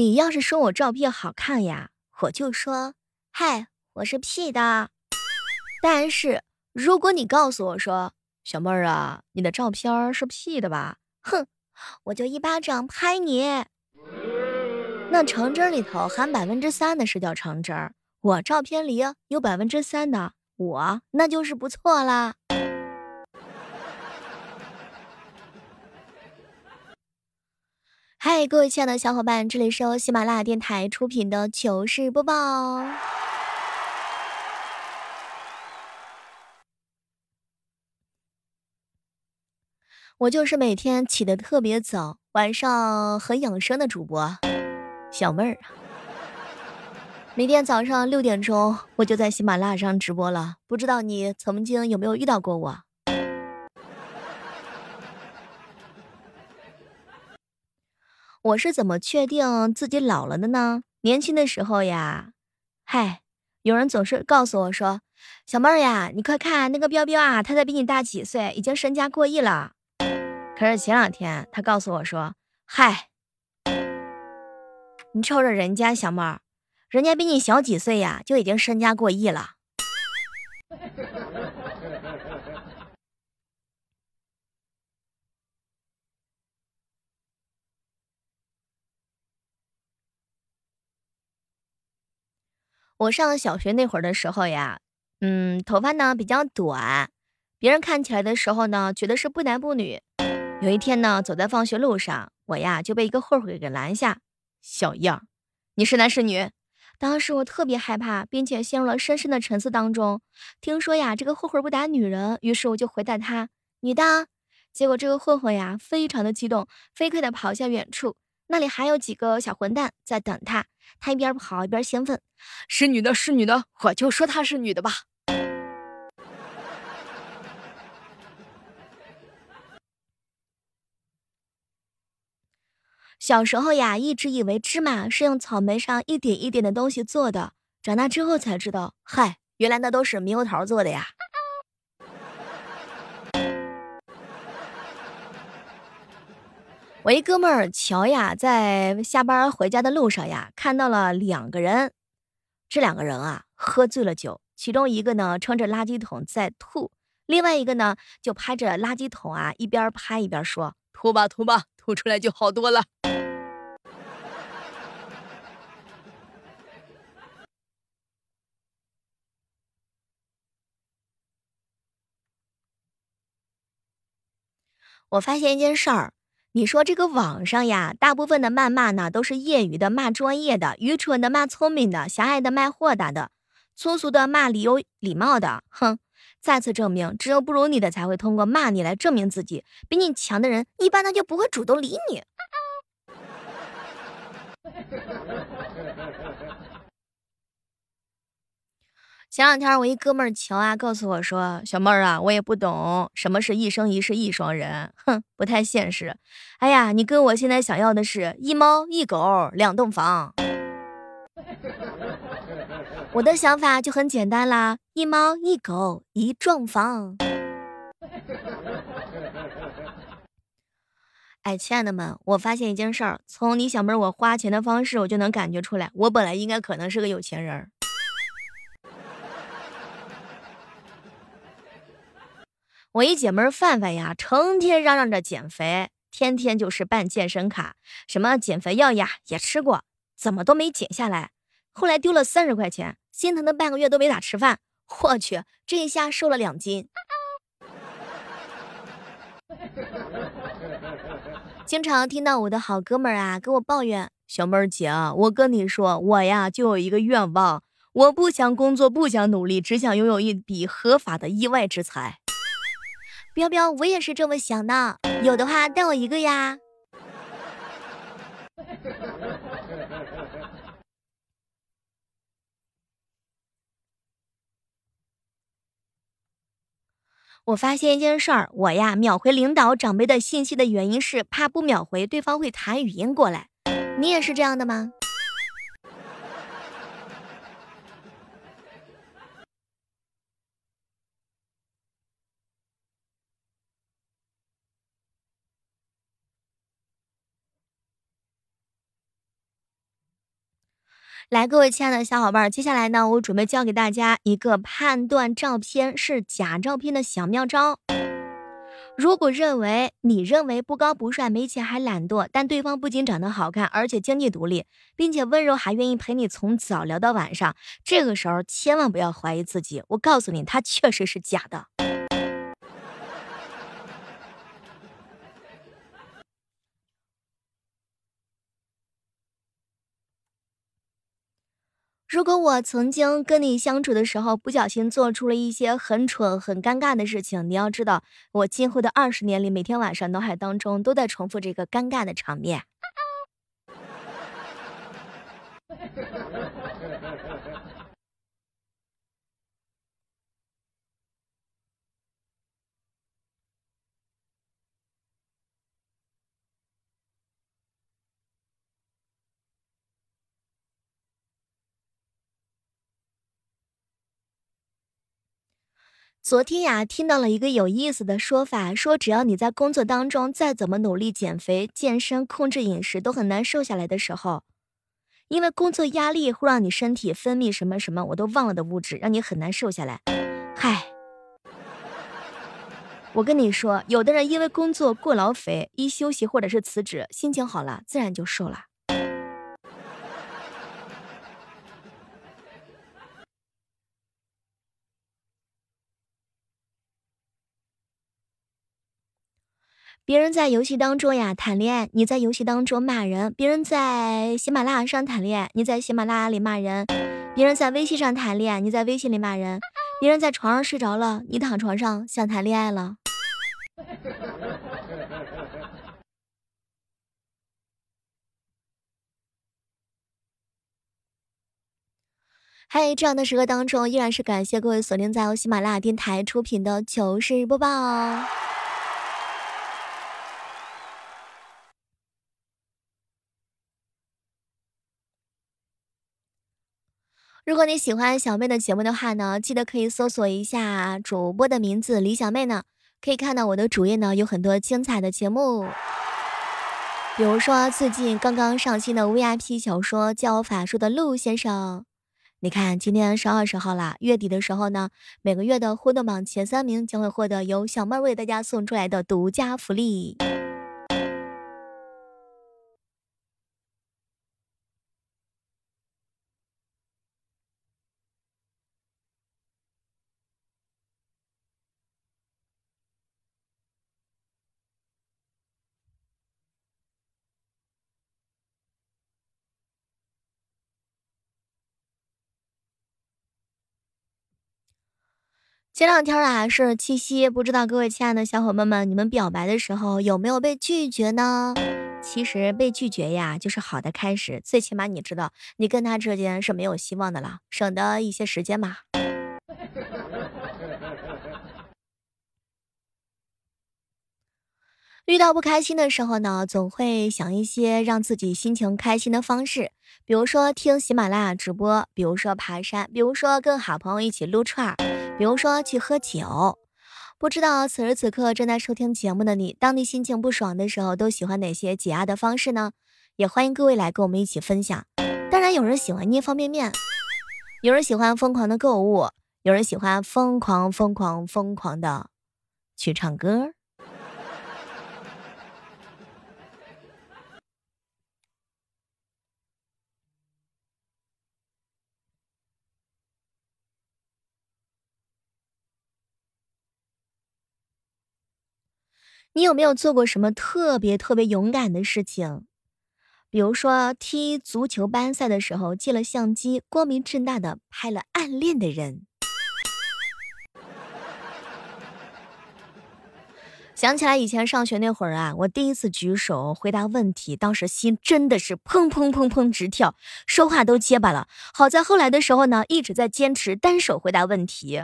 你要是说我照片好看呀，我就说，嗨，我是 P 的。但是如果你告诉我说，小妹儿啊，你的照片是 P 的吧？哼，我就一巴掌拍你。那橙汁里头含百分之三的是叫橙汁儿，我照片里有百分之三的，我那就是不错啦。嗨，各位亲爱的小伙伴，这里是由喜马拉雅电台出品的糗事播报。我就是每天起得特别早，晚上很养生的主播小妹儿。每天早上六点钟，我就在喜马拉雅上直播了。不知道你曾经有没有遇到过我？我是怎么确定自己老了的呢？年轻的时候呀，嗨，有人总是告诉我说：“小妹儿呀，你快看那个彪彪啊，他才比你大几岁，已经身家过亿了。”可是前两天他告诉我说：“嗨，你瞅瞅人家小妹儿，人家比你小几岁呀，就已经身家过亿了。”我上小学那会儿的时候呀，嗯，头发呢比较短，别人看起来的时候呢，觉得是不男不女。有一天呢，走在放学路上，我呀就被一个混混给拦下。小样，你是男是女？当时我特别害怕，并且陷入了深深的沉思当中。听说呀，这个混混不打女人，于是我就回答他：女的。结果这个混混呀，非常的激动，飞快的跑向远处。那里还有几个小混蛋在等他，他一边跑一边兴奋：“是女的，是女的，我就说她是女的吧。”小时候呀，一直以为芝麻是用草莓上一点一点的东西做的，长大之后才知道，嗨，原来那都是猕猴桃做的呀。我一哥们儿乔呀，在下班回家的路上呀，看到了两个人。这两个人啊，喝醉了酒，其中一个呢撑着垃圾桶在吐，另外一个呢就拍着垃圾桶啊，一边拍一边说：“吐吧吐吧，吐出来就好多了。”我发现一件事儿。你说这个网上呀，大部分的谩骂呢都是业余的骂专业的，愚蠢的骂聪明的，狭隘的骂豁达的，粗俗的骂礼有礼貌的。哼！再次证明，只有不如你的才会通过骂你来证明自己。比你强的人，一般他就不会主动理你。前两天我一哥们儿乔啊告诉我说：“小妹儿啊，我也不懂什么是一生一世一双人，哼，不太现实。哎呀，你跟我现在想要的是一猫一狗两栋房。我的想法就很简单啦，一猫一狗一幢房。哎，亲爱的们，我发现一件事儿，从你小妹儿我花钱的方式，我就能感觉出来，我本来应该可能是个有钱人儿。”我一姐们范范呀，成天嚷嚷着减肥，天天就是办健身卡，什么减肥药呀也吃过，怎么都没减下来。后来丢了三十块钱，心疼的半个月都没咋吃饭。我去，这一下瘦了两斤。经常听到我的好哥们儿啊跟我抱怨：“小妹儿姐，我跟你说，我呀就有一个愿望，我不想工作，不想努力，只想拥有一笔合法的意外之财。”彪彪，我也是这么想的。有的话带我一个呀。我发现一件事儿，我呀秒回领导长辈的信息的原因是怕不秒回对方会弹语音过来。你也是这样的吗？来，各位亲爱的小伙伴，接下来呢，我准备教给大家一个判断照片是假照片的小妙招。如果认为你认为不高不帅、没钱还懒惰，但对方不仅长得好看，而且经济独立，并且温柔，还愿意陪你从早聊到晚上，这个时候千万不要怀疑自己。我告诉你，他确实是假的。如果我曾经跟你相处的时候，不小心做出了一些很蠢、很尴尬的事情，你要知道，我今后的二十年里，每天晚上脑海当中都在重复这个尴尬的场面。昨天呀，听到了一个有意思的说法，说只要你在工作当中再怎么努力减肥、健身、控制饮食，都很难瘦下来的时候，因为工作压力会让你身体分泌什么什么我都忘了的物质，让你很难瘦下来。嗨，我跟你说，有的人因为工作过劳肥，一休息或者是辞职，心情好了，自然就瘦了。别人在游戏当中呀谈恋爱，你在游戏当中骂人；别人在喜马拉雅上谈恋爱，你在喜马拉雅里骂人；别人在微信上谈恋爱，你在微信里骂人；别人在床上睡着了，你躺床上想谈恋爱了。嗨，这样的时刻当中，依然是感谢各位锁定在由喜马拉雅电台出品的糗事播报。如果你喜欢小妹的节目的话呢，记得可以搜索一下主播的名字李小妹呢，可以看到我的主页呢有很多精彩的节目，比如说最近刚刚上新的 VIP 小说《教法术的陆先生》，你看今天是二十号啦，月底的时候呢，每个月的互动榜前三名将会获得由小妹为大家送出来的独家福利。前两天啊是七夕，不知道各位亲爱的小伙伴们，你们表白的时候有没有被拒绝呢？其实被拒绝呀，就是好的开始，最起码你知道你跟他之间是没有希望的了，省得一些时间嘛。遇到不开心的时候呢，总会想一些让自己心情开心的方式，比如说听喜马拉雅直播，比如说爬山，比如说跟好朋友一起撸串儿。比如说去喝酒，不知道此时此刻正在收听节目的你，当你心情不爽的时候，都喜欢哪些解压的方式呢？也欢迎各位来跟我们一起分享。当然，有人喜欢捏方便面，有人喜欢疯狂的购物，有人喜欢疯狂疯狂疯狂的去唱歌。你有没有做过什么特别特别勇敢的事情？比如说踢足球班赛的时候，借了相机，光明正大的拍了暗恋的人。想起来以前上学那会儿啊，我第一次举手回答问题，当时心真的是砰砰砰砰直跳，说话都结巴了。好在后来的时候呢，一直在坚持单手回答问题。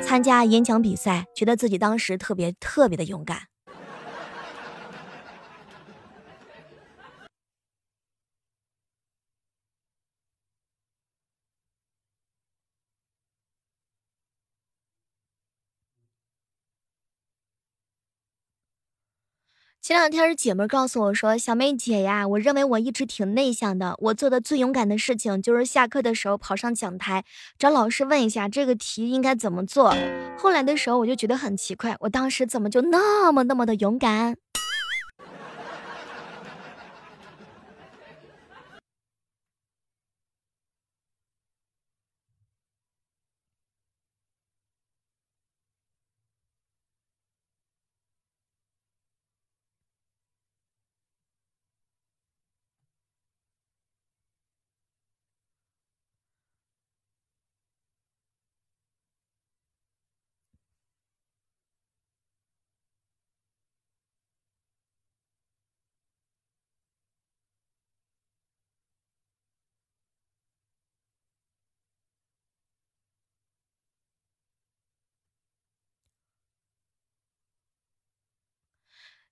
参加演讲比赛，觉得自己当时特别特别的勇敢。前两天姐妹告诉我说：“小妹姐呀，我认为我一直挺内向的。我做的最勇敢的事情就是下课的时候跑上讲台，找老师问一下这个题应该怎么做。后来的时候我就觉得很奇怪，我当时怎么就那么那么的勇敢？”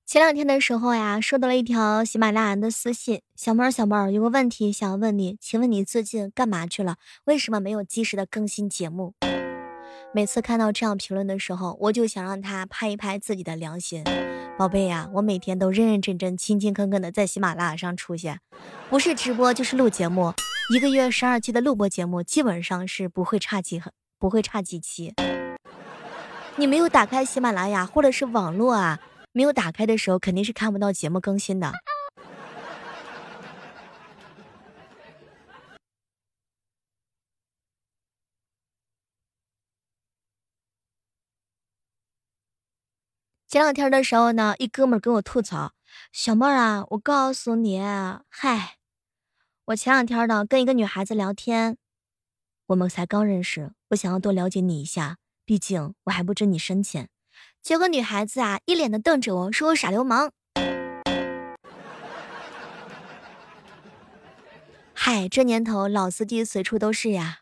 前两天的时候呀，收到了一条喜马拉雅的私信，小妹儿，小妹儿，有个问题想问你，请问你最近干嘛去了？为什么没有及时的更新节目？每次看到这样评论的时候，我就想让他拍一拍自己的良心。宝贝呀，我每天都认认真真、勤勤恳恳的在喜马拉雅上出现，不是直播就是录节目，一个月十二期的录播节目，基本上是不会差几，不会差几期。你没有打开喜马拉雅或者是网络啊？没有打开的时候，肯定是看不到节目更新的。前两天的时候呢，一哥们跟我吐槽：“小妹儿啊，我告诉你，嗨，我前两天呢跟一个女孩子聊天，我们才刚认识，我想要多了解你一下，毕竟我还不知你深浅。”结果女孩子啊，一脸的瞪着我说：“我耍流氓。”嗨，这年头老司机随处都是呀。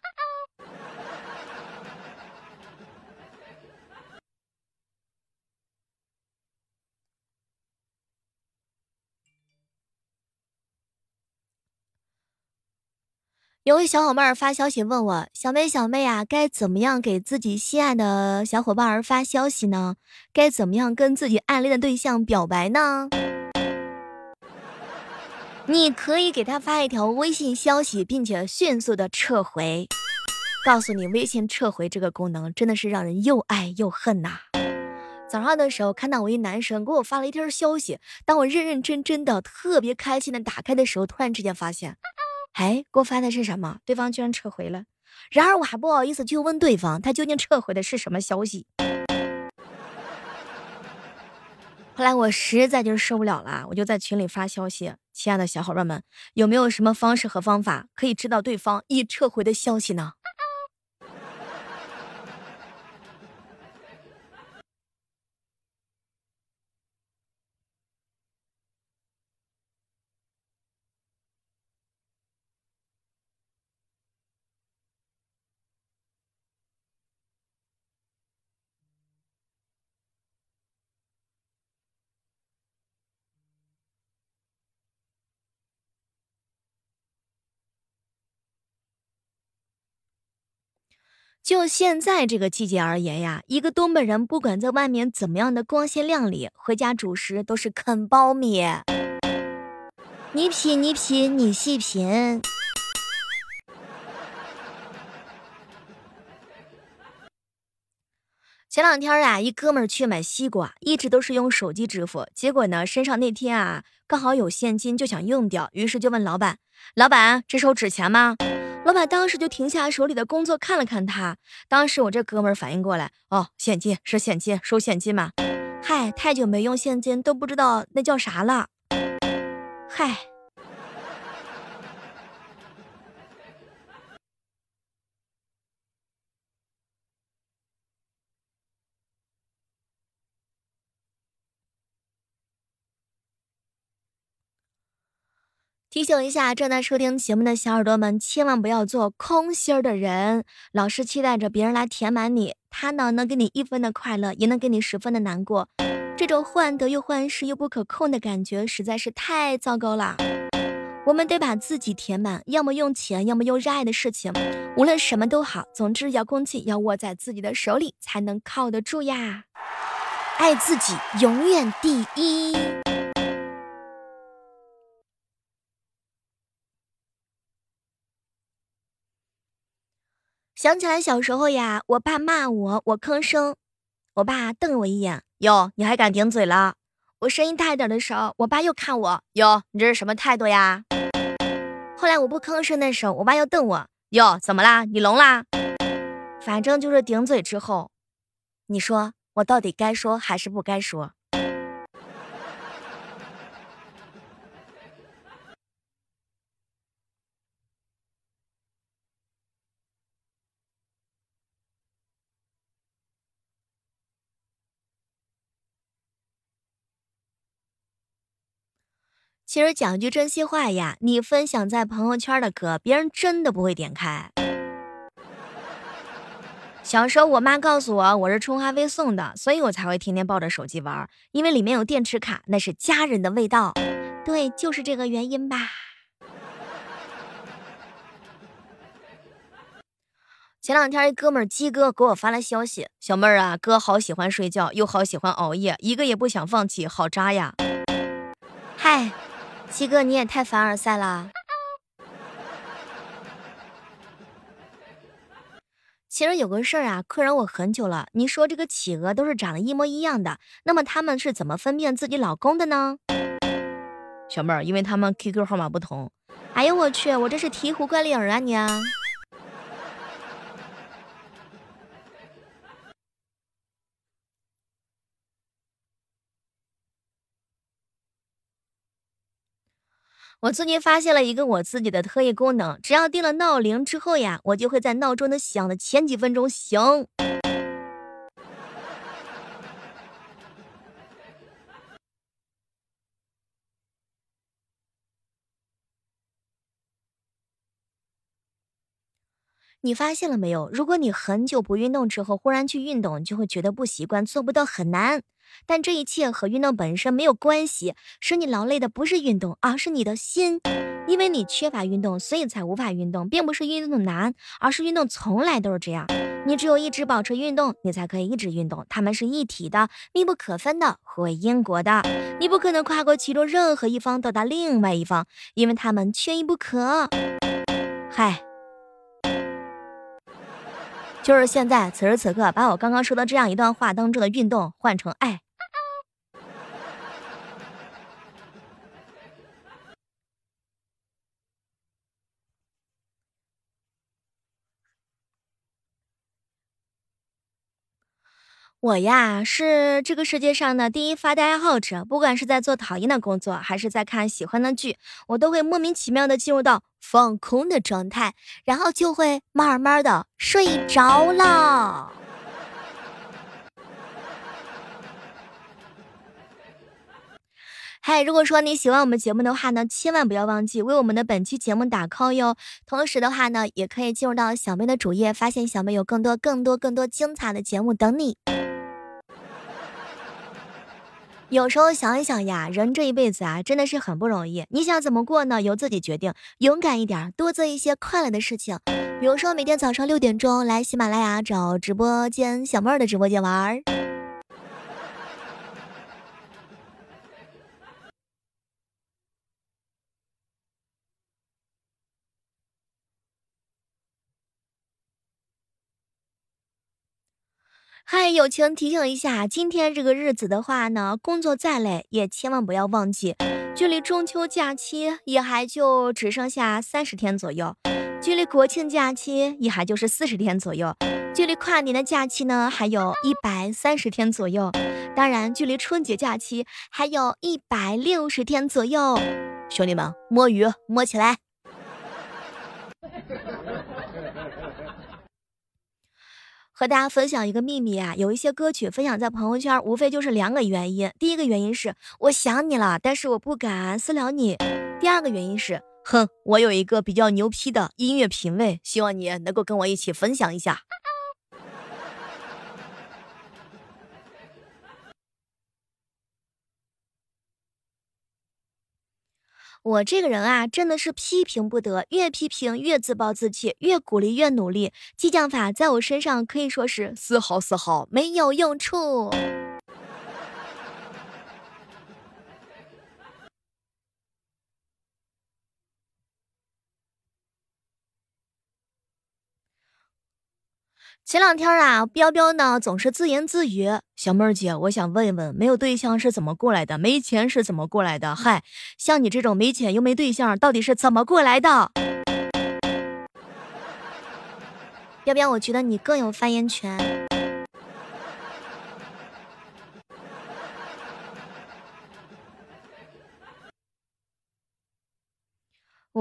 有位小伙伴儿发消息问我：“小妹，小妹啊，该怎么样给自己心爱的小伙伴儿发消息呢？该怎么样跟自己暗恋的对象表白呢？”你可以给他发一条微信消息，并且迅速的撤回。告诉你，微信撤回这个功能真的是让人又爱又恨呐。早上的时候看到我一男生给我发了一条消息，当我认认真真的、特别开心的打开的时候，突然之间发现。哎，给我发的是什么？对方居然撤回了，然而我还不好意思去问对方，他究竟撤回的是什么消息。后来我实在就是受不了了，我就在群里发消息：“亲爱的小伙伴们，有没有什么方式和方法可以知道对方已撤回的消息呢？”就现在这个季节而言呀，一个东北人不管在外面怎么样的光鲜亮丽，回家主食都是啃苞米。你品，你品，你细品。前两天啊，一哥们儿去买西瓜，一直都是用手机支付，结果呢，身上那天啊刚好有现金，就想用掉，于是就问老板：“老板，这收纸钱吗？”老板当时就停下手里的工作，看了看他。当时我这哥们儿反应过来，哦，现金是现金，收现金嘛。嗨，太久没用现金，都不知道那叫啥了。嗨。提醒一下正在收听节目的小耳朵们，千万不要做空心儿的人，老是期待着别人来填满你。他呢，能给你一分的快乐，也能给你十分的难过。这种患得又患失又不可控的感觉，实在是太糟糕了。我们得把自己填满，要么用钱，要么用热爱的事情。无论什么都好，总之遥控器要握在自己的手里，才能靠得住呀。爱自己，永远第一。想起来小时候呀，我爸骂我，我吭声，我爸瞪我一眼，哟，你还敢顶嘴了？我声音大一点的时候，我爸又看我，哟，你这是什么态度呀？后来我不吭声的时候，我爸又瞪我，哟，怎么啦？你聋啦？反正就是顶嘴之后，你说我到底该说还是不该说？其实讲句真心话呀，你分享在朋友圈的歌，别人真的不会点开。小时候我妈告诉我我是充话费送的，所以我才会天天抱着手机玩，因为里面有电池卡，那是家人的味道。对，就是这个原因吧。前两天一哥们鸡哥给我发了消息，小妹儿啊，哥好喜欢睡觉，又好喜欢熬夜，一个也不想放弃，好渣呀。嗨。七哥，你也太凡尔赛了。其实有个事儿啊，困扰我很久了。你说这个企鹅都是长得一模一样的，那么他们是怎么分辨自己老公的呢？小妹儿，因为他们 QQ 号码不同。哎呦我去，我这是醍醐灌顶啊你！我最近发现了一个我自己的特异功能，只要定了闹铃之后呀，我就会在闹钟的响的前几分钟醒。你发现了没有？如果你很久不运动之后忽然去运动，就会觉得不习惯，做不到，很难。但这一切和运动本身没有关系，使你劳累的不是运动，而是你的心。因为你缺乏运动，所以才无法运动，并不是运动难，而是运动从来都是这样。你只有一直保持运动，你才可以一直运动。它们是一体的，密不可分的，互为因果的。你不可能跨过其中任何一方到达另外一方，因为它们缺一不可。嗨，就是现在，此时此刻，把我刚刚说的这样一段话当中的运动换成爱。我呀，是这个世界上的第一发呆爱好者。不管是在做讨厌的工作，还是在看喜欢的剧，我都会莫名其妙的进入到放空的状态，然后就会慢慢的睡着了。嗨，如果说你喜欢我们节目的话呢，千万不要忘记为我们的本期节目打 call 哟。同时的话呢，也可以进入到小妹的主页，发现小妹有更多、更多、更多精彩的节目等你。有时候想一想呀，人这一辈子啊，真的是很不容易。你想怎么过呢？由自己决定，勇敢一点，多做一些快乐的事情。比如说，每天早上六点钟来喜马拉雅找直播间小妹儿的直播间玩儿。嗨，友情提醒一下，今天这个日子的话呢，工作再累也千万不要忘记，距离中秋假期也还就只剩下三十天左右，距离国庆假期也还就是四十天左右，距离跨年的假期呢还有一百三十天左右，当然距离春节假期还有一百六十天左右。兄弟们，摸鱼摸起来！和大家分享一个秘密啊，有一些歌曲分享在朋友圈，无非就是两个原因。第一个原因是我想你了，但是我不敢私聊你；第二个原因是，哼，我有一个比较牛批的音乐品味，希望你能够跟我一起分享一下。我这个人啊，真的是批评不得，越批评越自暴自弃，越鼓励越努力。激将法在我身上可以说是丝毫丝毫没有用处。前两天啊，彪彪呢总是自言自语：“小妹儿姐，我想问一问，没有对象是怎么过来的？没钱是怎么过来的？嗨，像你这种没钱又没对象，到底是怎么过来的？”彪彪，我觉得你更有发言权。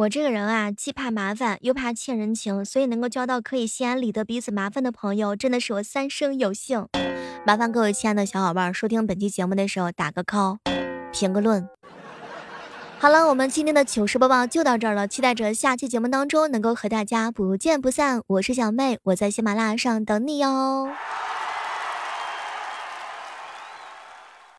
我这个人啊，既怕麻烦又怕欠人情，所以能够交到可以心安理得彼此麻烦的朋友，真的是我三生有幸。麻烦各位亲爱的小伙伴，收听本期节目的时候打个 call，评个论。好了，我们今天的糗事播报就到这儿了，期待着下期节目当中能够和大家不见不散。我是小妹，我在喜马拉雅上等你哟。